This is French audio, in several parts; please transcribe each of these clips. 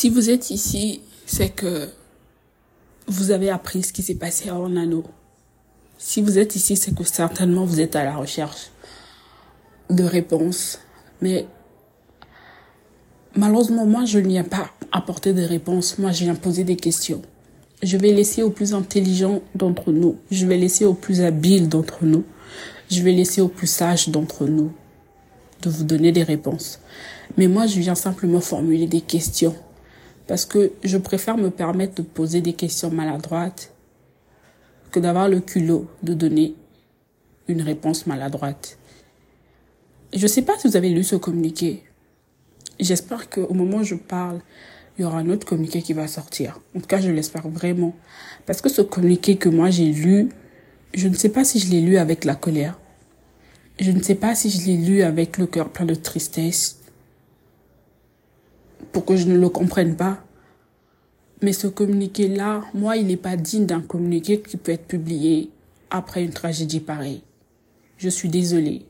Si vous êtes ici, c'est que vous avez appris ce qui s'est passé en anneau. Si vous êtes ici, c'est que certainement vous êtes à la recherche de réponses. Mais malheureusement, moi, je ne viens pas apporter des réponses. Moi, je viens poser des questions. Je vais laisser aux plus intelligents d'entre nous. Je vais laisser aux plus habiles d'entre nous. Je vais laisser aux plus sages d'entre nous de vous donner des réponses. Mais moi, je viens simplement formuler des questions parce que je préfère me permettre de poser des questions maladroites que d'avoir le culot de donner une réponse maladroite. Je ne sais pas si vous avez lu ce communiqué. J'espère qu'au moment où je parle, il y aura un autre communiqué qui va sortir. En tout cas, je l'espère vraiment. Parce que ce communiqué que moi j'ai lu, je ne sais pas si je l'ai lu avec la colère. Je ne sais pas si je l'ai lu avec le cœur plein de tristesse pour que je ne le comprenne pas. Mais ce communiqué-là, moi, il n'est pas digne d'un communiqué qui peut être publié après une tragédie pareille. Je suis désolée.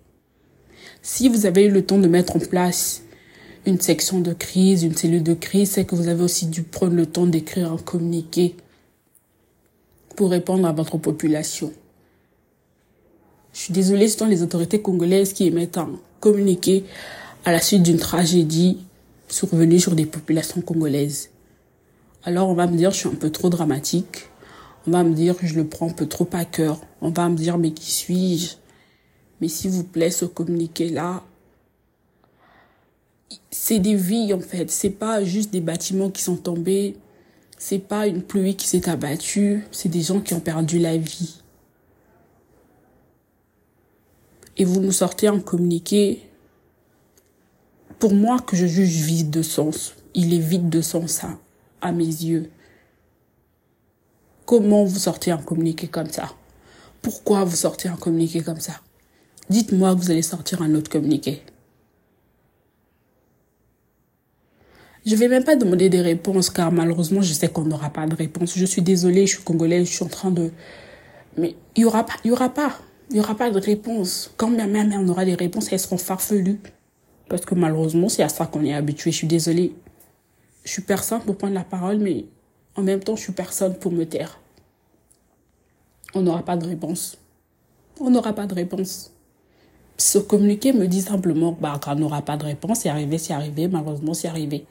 Si vous avez eu le temps de mettre en place une section de crise, une cellule de crise, c'est que vous avez aussi dû prendre le temps d'écrire un communiqué pour répondre à votre population. Je suis désolée, ce sont les autorités congolaises qui émettent un communiqué à la suite d'une tragédie survenue sur des populations congolaises. Alors on va me dire je suis un peu trop dramatique. On va me dire je le prends un peu trop à cœur. On va me dire mais qui suis-je? Mais s'il vous plaît, ce communiqué-là, c'est des vies en fait. C'est pas juste des bâtiments qui sont tombés. C'est pas une pluie qui s'est abattue. C'est des gens qui ont perdu la vie. Et vous nous sortez un communiqué pour moi que je juge vide de sens. Il est vide de sens ça, à mes yeux. Comment vous sortez un communiqué comme ça? Pourquoi vous sortez un communiqué comme ça? Dites-moi que vous allez sortir un autre communiqué. Je vais même pas demander des réponses car malheureusement je sais qu'on n'aura pas de réponse. Je suis désolée, je suis congolaise, je suis en train de... Mais il y aura pas, il y aura pas, il y aura pas de réponse. Quand bien même on aura des réponses, elles seront farfelues. Parce que malheureusement, c'est à ça qu'on est habitué. Je suis désolée. Je suis personne pour prendre la parole, mais en même temps, je suis personne pour me taire. On n'aura pas de réponse. On n'aura pas de réponse. Ce communiqué me dit simplement, bah, qu'on n'aura pas de réponse, c'est arrivé, c'est arrivé, malheureusement, c'est arrivé.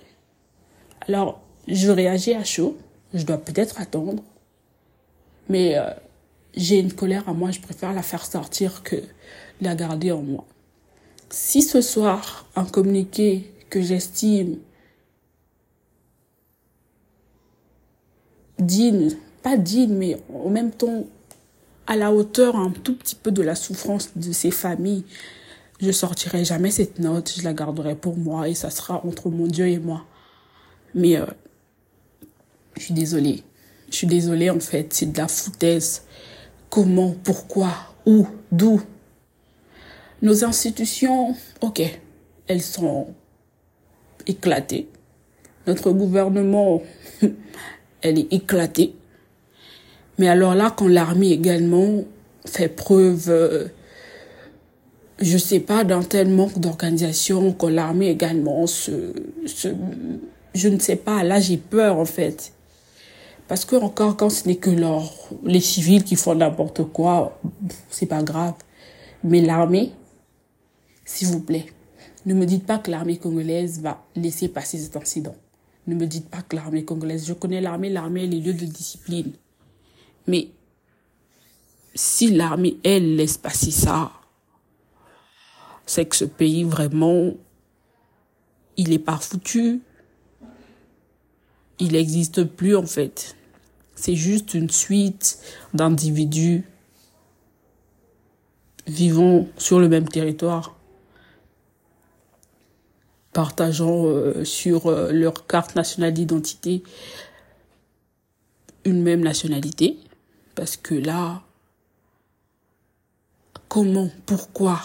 Alors, je réagis à chaud. Je dois peut-être attendre. Mais euh, j'ai une colère à moi, je préfère la faire sortir que la garder en moi. Si ce soir, un communiqué que j'estime digne, pas digne, mais en même temps à la hauteur un tout petit peu de la souffrance de ces familles, je sortirai jamais cette note, je la garderai pour moi et ça sera entre mon Dieu et moi. Mais euh, je suis désolée. Je suis désolée en fait, c'est de la foutaise. Comment, pourquoi, où, d'où? Nos institutions, ok, elles sont éclatées. Notre gouvernement, elle est éclatée. Mais alors là, quand l'armée également fait preuve, euh, je sais pas, d'un tel manque d'organisation, quand l'armée également se, se, je ne sais pas, là j'ai peur en fait. Parce que encore quand ce n'est que leur, les civils qui font n'importe quoi, c'est pas grave. Mais l'armée, s'il vous plaît, ne me dites pas que l'armée congolaise va laisser passer cet incident. Ne me dites pas que l'armée congolaise, je connais l'armée, l'armée est les lieux de discipline. Mais si l'armée, elle, laisse passer ça, c'est que ce pays, vraiment, il est pas foutu. Il n'existe plus, en fait. C'est juste une suite d'individus vivant sur le même territoire partageant euh, sur euh, leur carte nationale d'identité une même nationalité. Parce que là, comment, pourquoi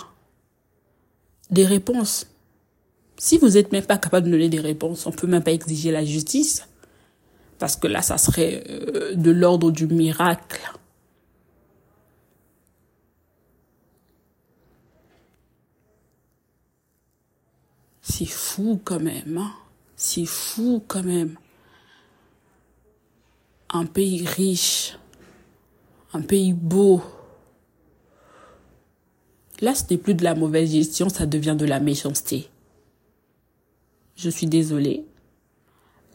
Des réponses? Si vous n'êtes même pas capable de donner des réponses, on peut même pas exiger la justice. Parce que là, ça serait euh, de l'ordre du miracle. C'est fou quand même, hein. C'est fou quand même. un pays riche, un pays beau. Là, ce n'est plus de la mauvaise gestion, ça devient de la méchanceté. Je suis désolée.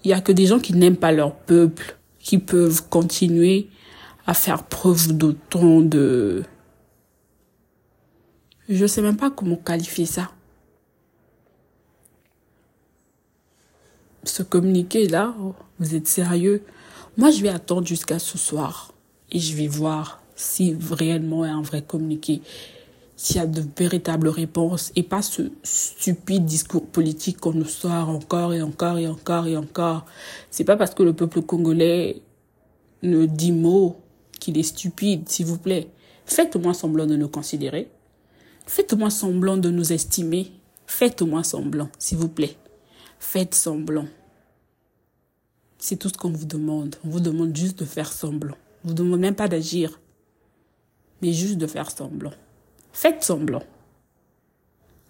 Il y a que des gens qui n'aiment pas leur peuple, qui peuvent continuer à faire preuve d'autant de... Je sais même pas comment qualifier ça. Ce communiqué là, vous êtes sérieux Moi, je vais attendre jusqu'à ce soir et je vais voir si réellement il un vrai communiqué, s'il y a de véritables réponses et pas ce stupide discours politique qu'on nous sort encore et encore et encore et encore. C'est pas parce que le peuple congolais ne dit mot qu'il est stupide, s'il vous plaît. Faites-moi semblant de nous considérer. Faites-moi semblant de nous estimer. Faites-moi semblant, s'il vous plaît. Faites semblant. C'est tout ce qu'on vous demande. On vous demande juste de faire semblant. On vous demande même pas d'agir, mais juste de faire semblant. Faites semblant.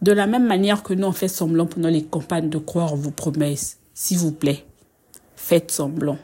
De la même manière que nous on fait semblant pendant les campagnes de croire vos promesses, s'il vous plaît, faites semblant.